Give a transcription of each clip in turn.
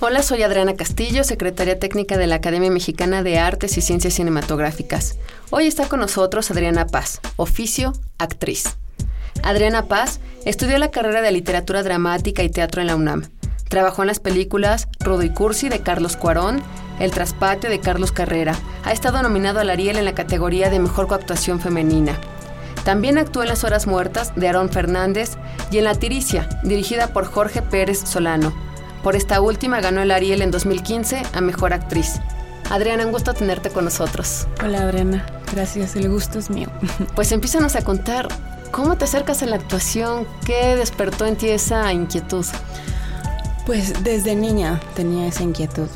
Hola, soy Adriana Castillo, secretaria técnica de la Academia Mexicana de Artes y Ciencias Cinematográficas. Hoy está con nosotros Adriana Paz, oficio actriz. Adriana Paz estudió la carrera de literatura dramática y teatro en la UNAM. Trabajó en las películas Rudo y Cursi de Carlos Cuarón, El Traspatio de Carlos Carrera. Ha estado nominado al Ariel en la categoría de Mejor Coactuación Femenina. También actuó en Las Horas Muertas de Aarón Fernández y en La Tiricia, dirigida por Jorge Pérez Solano. Por esta última ganó el Ariel en 2015 a Mejor Actriz. Adriana, un gusto tenerte con nosotros. Hola Adriana, gracias, el gusto es mío. Pues empízanos a contar cómo te acercas a la actuación, qué despertó en ti esa inquietud. Pues desde niña tenía esa inquietud.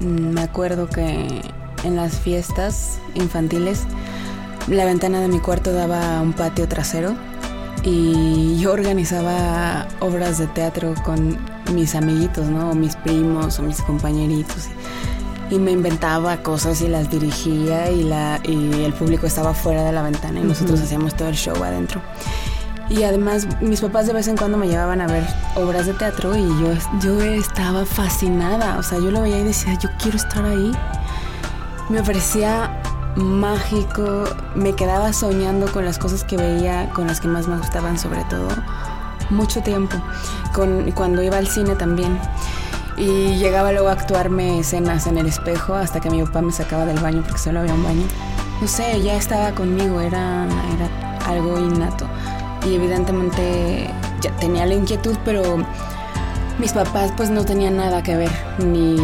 Mm, me acuerdo que en las fiestas infantiles la ventana de mi cuarto daba a un patio trasero y yo organizaba obras de teatro con mis amiguitos, ¿no? O mis primos o mis compañeritos. Y me inventaba cosas y las dirigía y, la, y el público estaba fuera de la ventana y nosotros hacíamos todo el show adentro. Y además mis papás de vez en cuando me llevaban a ver obras de teatro y yo, yo estaba fascinada. O sea, yo lo veía y decía, yo quiero estar ahí. Me ofrecía mágico, me quedaba soñando con las cosas que veía, con las que más me gustaban sobre todo, mucho tiempo, con, cuando iba al cine también. Y llegaba luego a actuarme escenas en el espejo hasta que mi papá me sacaba del baño porque solo había un baño. No sé, ya estaba conmigo, era, era algo innato. Y evidentemente ya tenía la inquietud, pero mis papás pues no tenían nada que ver, ni,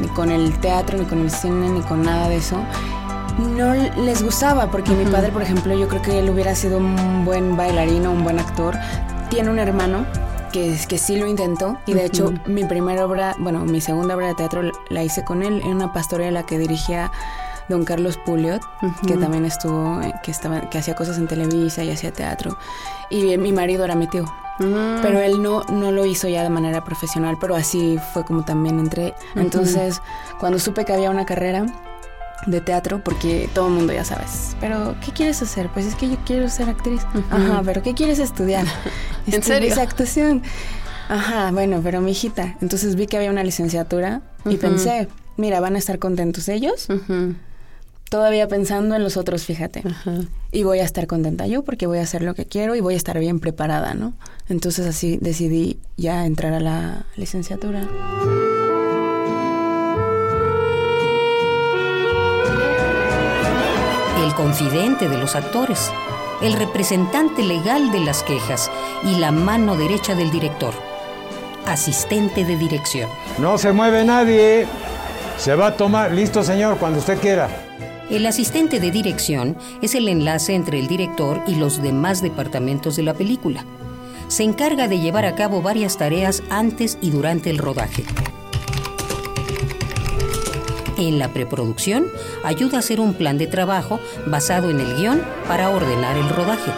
ni con el teatro, ni con el cine, ni con nada de eso no les gustaba, porque mi padre, por ejemplo, yo creo que él hubiera sido un buen bailarino, un buen actor. Tiene un hermano que, que sí lo intentó y de hecho mi primera obra, bueno, mi segunda obra de teatro la hice con él en una pastorela que dirigía don Carlos Puliot, que también estuvo, eh, que, estaba, que hacía cosas en Televisa y hacía teatro. Y mi marido era mi tío. Mm. Pero él no, no lo hizo ya de manera profesional, pero así fue como también entré. Entonces, cuando supe que había una carrera, de teatro porque todo el mundo ya sabes. Pero, ¿qué quieres hacer? Pues es que yo quiero ser actriz. Ajá, pero ¿qué quieres estudiar? ¿En serio? actuación. Ajá, bueno, pero mi hijita. Entonces vi que había una licenciatura y pensé, mira, van a estar contentos ellos. Todavía pensando en los otros, fíjate. Y voy a estar contenta yo porque voy a hacer lo que quiero y voy a estar bien preparada, ¿no? Entonces así decidí ya entrar a la licenciatura. Confidente de los actores, el representante legal de las quejas y la mano derecha del director, asistente de dirección. No se mueve nadie. Se va a tomar. Listo, señor, cuando usted quiera. El asistente de dirección es el enlace entre el director y los demás departamentos de la película. Se encarga de llevar a cabo varias tareas antes y durante el rodaje. En la preproducción, ayuda a hacer un plan de trabajo basado en el guion para ordenar el rodaje.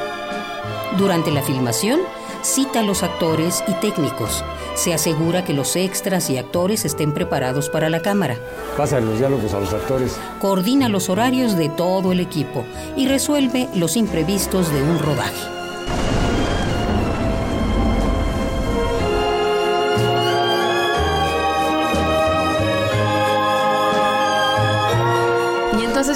Durante la filmación, cita a los actores y técnicos. Se asegura que los extras y actores estén preparados para la cámara. Pasa los diálogos a los actores. Coordina los horarios de todo el equipo y resuelve los imprevistos de un rodaje.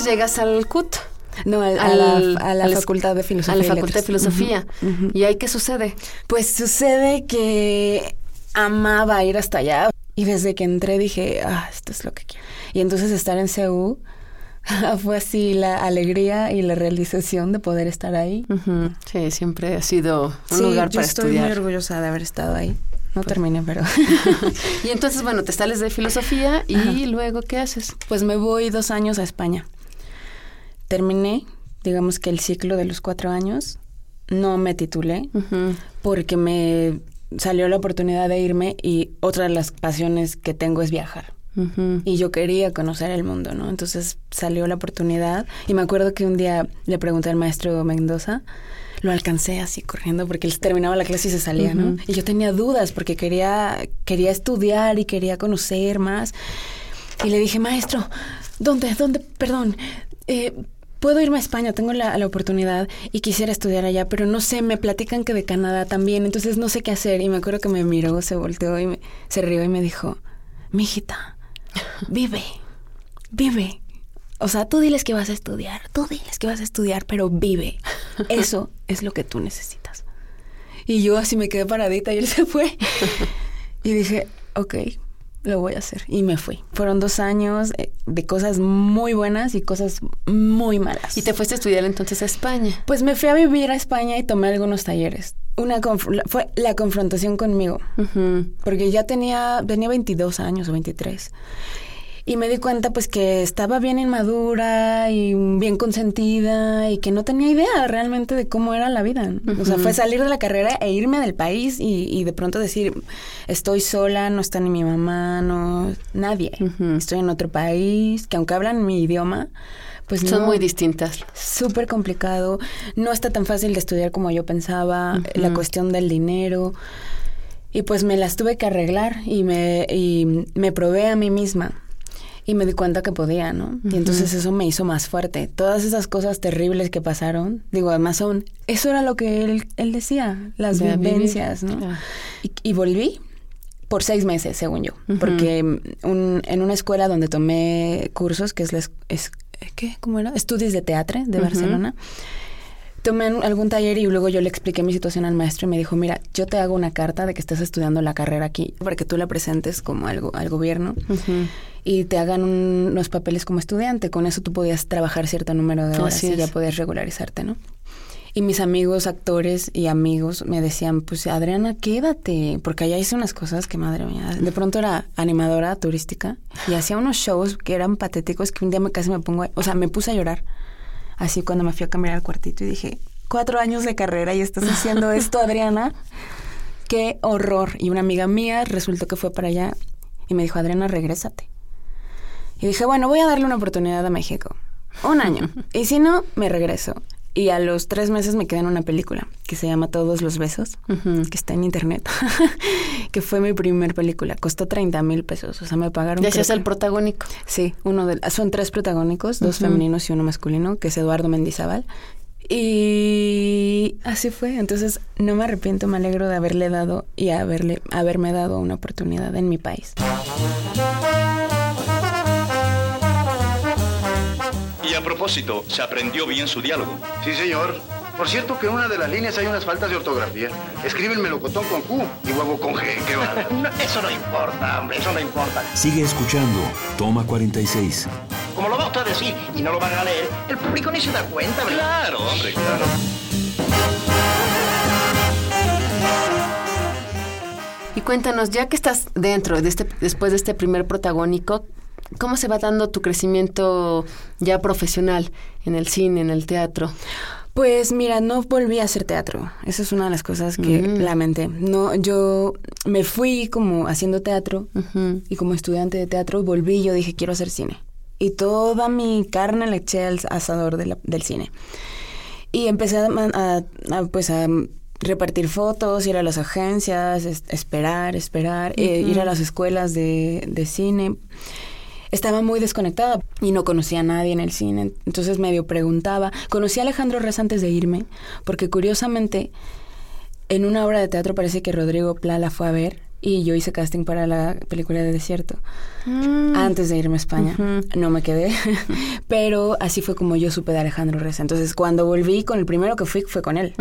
Llegas al CUT. No, a, la, Facultad de Filosofía. A la Facultad de Filosofía. ¿Y ahí qué sucede? Pues sucede que amaba ir hasta allá. Y desde que entré dije, ah, esto es lo que quiero. Y entonces estar en CEU, Fue así la alegría y la realización de poder estar ahí. Sí, siempre ha sido un sí, lugar para estoy muy estudiar. orgullosa de haber estado ahí. No terminé, pero... y entonces, bueno, te sales de filosofía y Ajá. luego, ¿qué haces? Pues me voy dos años a España. Terminé, digamos que el ciclo de los cuatro años. No me titulé porque me salió la oportunidad de irme y otra de las pasiones que tengo es viajar. Y yo quería conocer el mundo, ¿no? Entonces salió la oportunidad y me acuerdo que un día le pregunté al maestro Mendoza, lo alcancé así corriendo porque él terminaba la clase y se salía, ¿no? Y yo tenía dudas porque quería, quería estudiar y quería conocer más. Y le dije, maestro, ¿dónde, dónde, perdón, eh, puedo irme a España, tengo la, la oportunidad y quisiera estudiar allá, pero no sé, me platican que de Canadá también, entonces no sé qué hacer. Y me acuerdo que me miró, se volteó y me- se rió y me dijo, mijita, vive, vive. O sea, tú diles que vas a estudiar, tú diles que vas a estudiar, pero vive. Eso es lo que tú necesitas. Y yo así me quedé paradita y él se fue. Y dije, ok, lo voy a hacer. Y me fui. Fueron dos años eh, de cosas muy buenas y cosas muy malas. Y te fuiste a estudiar entonces a España. Pues me fui a vivir a España y tomé algunos talleres. Una fue la confrontación conmigo, porque ya tenía, tenía 22 años o 23. Y me di cuenta pues que estaba bien inmadura y bien consentida y que no tenía idea realmente de cómo era la vida. O sea, fue salir de la carrera e irme del país y, y de pronto decir, estoy sola, no está ni mi mamá, no, nadie. Estoy en otro país, que aunque hablan mi idioma, pues Son no- muy distintas. súper complicado, no está tan fácil de estudiar como yo pensaba, la cuestión del dinero. Y pues me las tuve que arreglar y me, y me probé a mí misma. Y me di cuenta que podía, ¿no? Y entonces eso me hizo más fuerte. Todas esas cosas terribles que pasaron, digo, además son, eso era lo que él, él decía, las De vivir. vivencias, ¿no? Claro. Y, y volví por seis meses, según yo, porque un- en una escuela donde tomé cursos, que es la... es- ¿Qué? ¿Cómo era? Estudios de teatro de. Barcelona. Tomé algún taller y luego yo le expliqué mi situación al maestro y me dijo, mira, yo te hago una carta de que estás estudiando la carrera aquí para que tú la presentes como algo al gobierno y te hagan un- unos papeles como estudiante. Con eso tú podías trabajar cierto número de horas Así y ya podías regularizarte, ¿no? Y mis amigos, actores y amigos me decían, pues Adriana, quédate, porque allá hice unas cosas que madre mía. De pronto era animadora turística y hacía unos shows que eran patéticos que un día me casi me pongo, o sea, me puse a llorar. Así cuando me fui a cambiar al cuartito y dije, cuatro años de carrera y estás haciendo esto, Adriana. Qué horror. Y una amiga mía resultó que fue para allá y me dijo, Adriana, regrésate. Y dije, bueno, voy a darle una oportunidad a México. Un año. y si no, me regreso. Y a los tres meses me quedé en una película que se llama Todos los Besos, que está en internet, que fue mi primer película. Costó 30 mil pesos. O sea, me pagaron. Ya seas el protagónico. Sí, uno de, son tres protagónicos, dos femeninos y uno masculino, que es Eduardo Mendizábal. Y así fue. Entonces, no me arrepiento, me alegro de haberle dado y haberle, haberme dado una oportunidad en mi país. A propósito, ¿se aprendió bien su diálogo? Sí, señor. Por cierto que en una de las líneas hay unas faltas de ortografía. Escribe el melocotón con Q y huevo con G. Qué. No, eso no importa, hombre, eso no importa. Sigue escuchando. Toma 46. Como lo va usted a decir y no lo van a leer, el público ni se da cuenta, ¿verdad? Claro, hombre, claro. Y cuéntanos, ya que estás dentro de este, después de este primer protagónico, ¿cómo se va dando tu crecimiento ya profesional en el cine, en el teatro? Pues mira, no volví a hacer teatro. Esa es una de las cosas que Mm. lamenté. No, yo me fui como haciendo teatro y como estudiante de teatro volví y yo dije quiero hacer cine. Y toda mi carne le eché al asador de la- del cine. Y empecé a, a- a, pues a repartir fotos, ir a las agencias, es- esperar, esperar, eh, ir a las escuelas de, de cine. Estaba muy desconectada y no conocía a nadie en el cine, entonces medio preguntaba. Conocí a Alejandro Rez antes de irme, porque curiosamente en una obra de teatro parece que Rodrigo Pla la fue a ver y yo hice casting para la película de Desierto antes de irme a España. No me quedé, pero así fue como yo supe de Alejandro Reza. Entonces, cuando volví con el primero que fui fue con él.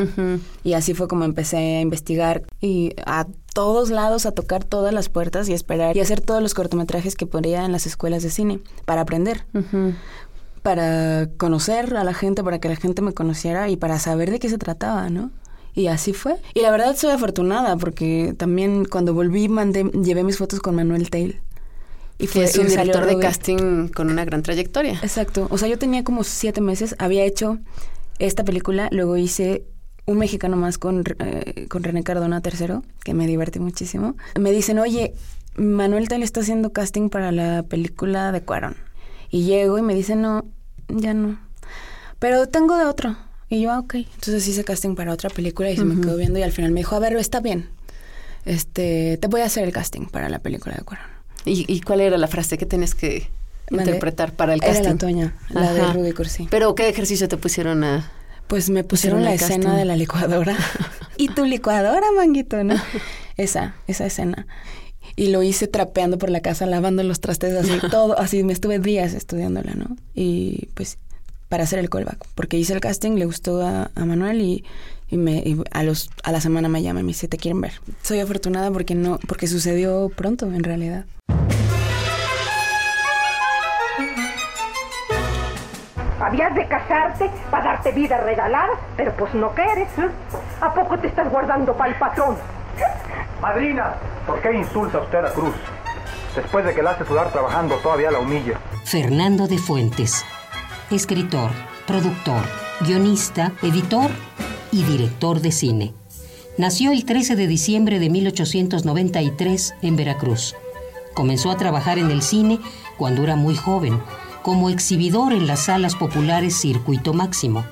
Y así fue como empecé a investigar y a todos lados a tocar todas las puertas y esperar y hacer todos los cortometrajes que ponía en las escuelas de cine para aprender. Para conocer a la gente, para que la gente me conociera y para saber de qué se trataba, ¿no? Y así fue. Y la verdad soy afortunada porque también cuando volví mandé, llevé mis fotos con Manuel Tail. Y fue es un director de casting con una gran trayectoria. Exacto. O sea, yo tenía como siete meses, había hecho esta película, luego hice un mexicano más con, eh, con René Cardona III, que me divertí muchísimo. Me dicen, oye, Manuel Tail está haciendo casting para la película de Cuarón. Y llego y me dicen, no, ya no. Pero tengo de otro. Y yo, ah, ok. Entonces hice casting para otra película y se me quedó viendo y al final me dijo, a ver, está bien. Este, te voy a hacer el casting para la película de Cuarón. ¿Y, cuál era la frase que tienes que interpretar para el casting? Era la Antonia, la de Ruby Cursi. ¿Pero qué ejercicio te pusieron a...? Pues me pusieron la escena de la licuadora. y tu licuadora, manguito, ¿no? esa, esa escena. Y lo hice trapeando por la casa, lavando los trastes, así, todo, así, me estuve días estudiándola, ¿no? Y pues para hacer el callback, porque hice el casting, le gustó a, Manuel y, me, a, los, a la semana me llama y me dice, ¿te quieren ver? Soy afortunada porque, no, porque sucedió pronto, en realidad. Habías de casarte para darte vida regalada, pero pues no quieres. ¿eh? ¿A poco te estás guardando para el patrón? Madrina, ¿por qué insulta usted a Cruz? Después de que la hace sudar trabajando, todavía la humilla. Fernando de Fuentes, escritor, productor, guionista, editor y director de cine. Nació el 13 de diciembre de 1893 en Veracruz. Comenzó a trabajar en el cine cuando era muy joven, como exhibidor en las salas populares Circuito Máximo.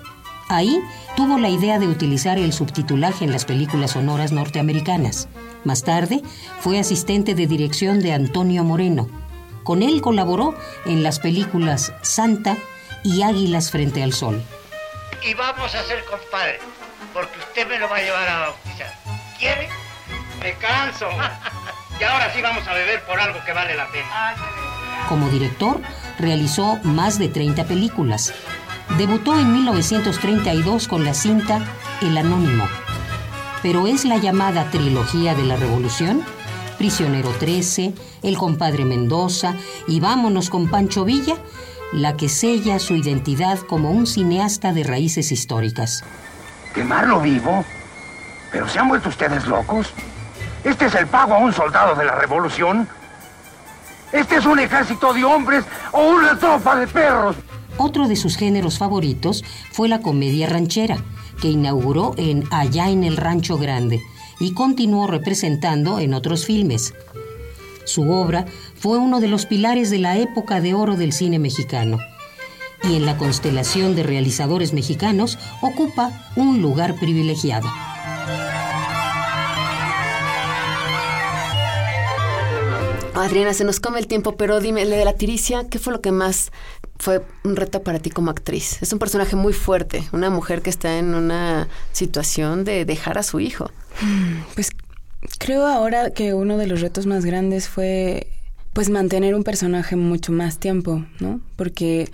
Ahí tuvo la idea de utilizar el subtitulaje en las películas sonoras norteamericanas. Más tarde fue asistente de dirección de Antonio Moreno. Con él colaboró en las películas Santa y Águilas frente al Sol. Y vamos a ser compadres, porque usted me lo va a llevar a bautizar. ¿Quiere? Me canso. y ahora sí vamos a beber por algo que vale la pena. Como director, realizó más de 30 películas. Debutó en 1932 con la cinta El Anónimo. Pero es la llamada trilogía de la Revolución, Prisionero 13, El compadre Mendoza y Vámonos con Pancho Villa, la que sella su identidad como un cineasta de raíces históricas. ¿Quemarlo vivo? ¿Pero se han vuelto ustedes locos? ¿Este es el pago a un soldado de la revolución? ¿Este es un ejército de hombres o una tropa de perros? Otro de sus géneros favoritos fue la comedia ranchera, que inauguró en Allá en el Rancho Grande y continuó representando en otros filmes. Su obra fue uno de los pilares de la época de oro del cine mexicano y en la constelación de realizadores mexicanos ocupa un lugar privilegiado. Adriana, se nos come el tiempo, pero dime, de la tiricia, ¿qué fue lo que más fue un reto para ti como actriz? Es un personaje muy fuerte, una mujer que está en una situación de dejar a su hijo. Pues creo ahora que uno de los retos más grandes fue pues mantener un personaje mucho más tiempo, ¿no? Porque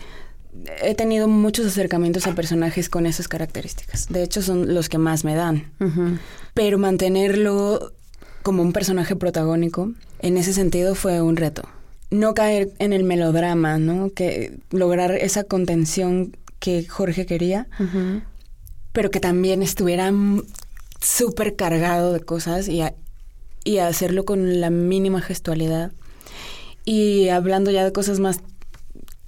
he tenido muchos acercamientos a personajes con esas características. De hecho, son los que más me dan. Pero mantenerlo como un personaje protagónico, en ese sentido fue un reto. No caer en el melodrama, ¿no? Que lograr esa contención que Jorge quería, pero que también estuviera súper cargado de cosas y, y hacerlo con la mínima gestualidad. Y hablando ya de cosas más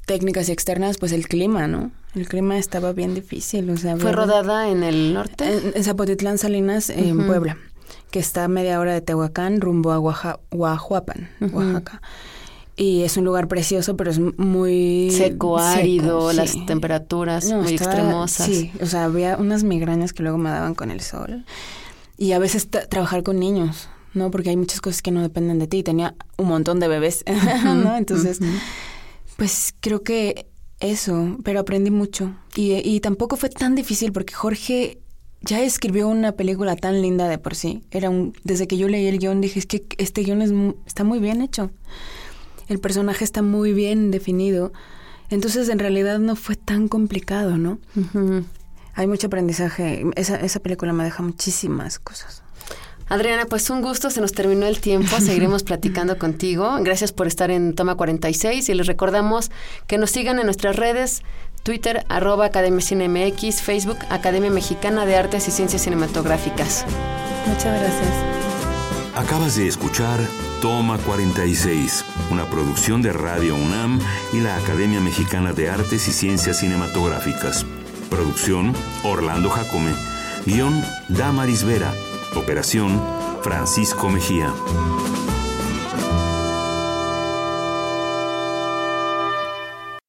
técnicas y externas, pues el clima, ¿no? El clima estaba bien difícil. O sea, ¿Fue rodada en el norte? En, Zapotitlán, Salinas, en Puebla que está a media hora de Tehuacán rumbo a Oaxaca. Y es un lugar precioso, pero es muy seco, árido, las temperaturas muy extremosas. Sí, o sea, había unas migrañas que luego me daban con el sol. Y a veces trabajar con niños, ¿no? Porque hay muchas cosas que no dependen de ti. Tenía un montón de bebés, ¿no? Entonces, pues creo que eso, pero aprendí mucho. Y, y tampoco fue tan difícil porque Jorge ya escribió una película tan linda de por sí. Era un, desde que yo leí el guion dije, es que este guion es, está muy bien hecho. El personaje está muy bien definido. Entonces, en realidad no fue tan complicado, ¿no? Hay mucho aprendizaje. Esa, esa película me deja muchísimas cosas. Adriana, pues un gusto, se nos terminó el tiempo, seguiremos platicando contigo. Gracias por estar en Toma 46 y les recordamos que nos sigan en nuestras redes, Twitter, arroba Academia CineMX, Facebook, Academia Mexicana de Artes y Ciencias Cinematográficas. Muchas gracias. Acabas de escuchar Toma 46, una producción de Radio UNAM y la Academia Mexicana de Artes y Ciencias Cinematográficas. Producción Orlando Jacome. Guión Damaris Vera. Operación Francisco Mejía.